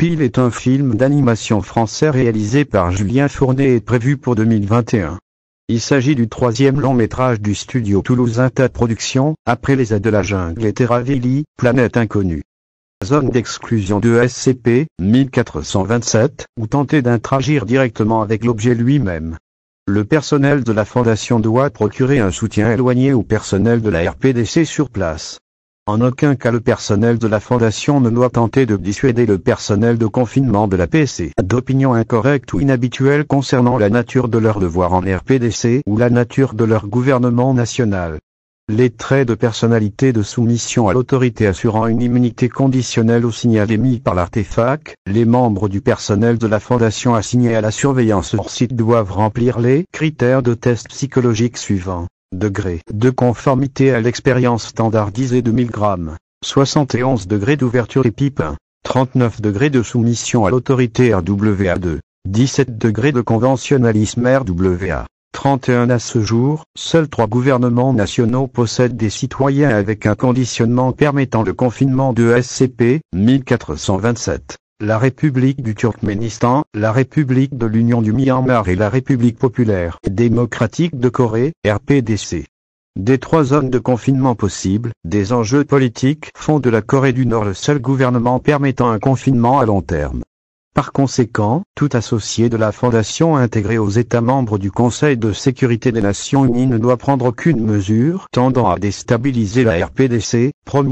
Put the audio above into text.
Pile est un film d'animation français réalisé par Julien Fournet et prévu pour 2021. Il s'agit du troisième long métrage du studio toulousain TAT Productions, après Les aides de la jungle et Terravilli, Planète inconnue. Zone d'exclusion de SCP, 1427, ou tenter d'intragir directement avec l'objet lui-même. Le personnel de la Fondation doit procurer un soutien éloigné au personnel de la RPDC sur place. En aucun cas le personnel de la Fondation ne doit tenter de dissuader le personnel de confinement de la PC d'opinions incorrectes ou inhabituelles concernant la nature de leur devoir en RPDC ou la nature de leur gouvernement national. Les traits de personnalité de soumission à l'autorité assurant une immunité conditionnelle au signal émis par l'artefact, les membres du personnel de la Fondation assignés à la surveillance hors site doivent remplir les critères de test psychologique suivants. Degré de conformité à l'expérience standardisée de 1000 grammes, 71 degrés d'ouverture et pipe 39 degrés de soumission à l'autorité RWA2, 17 degrés de conventionnalisme RWA. 31 à ce jour, seuls trois gouvernements nationaux possèdent des citoyens avec un conditionnement permettant le confinement de SCP 1427. La République du Turkménistan, la République de l'Union du Myanmar et la République populaire démocratique de Corée, RPDC. Des trois zones de confinement possibles, des enjeux politiques font de la Corée du Nord le seul gouvernement permettant un confinement à long terme. Par conséquent, tout associé de la Fondation intégré aux États membres du Conseil de sécurité des Nations Unies ne doit prendre aucune mesure tendant à déstabiliser la RPDC, promouvoir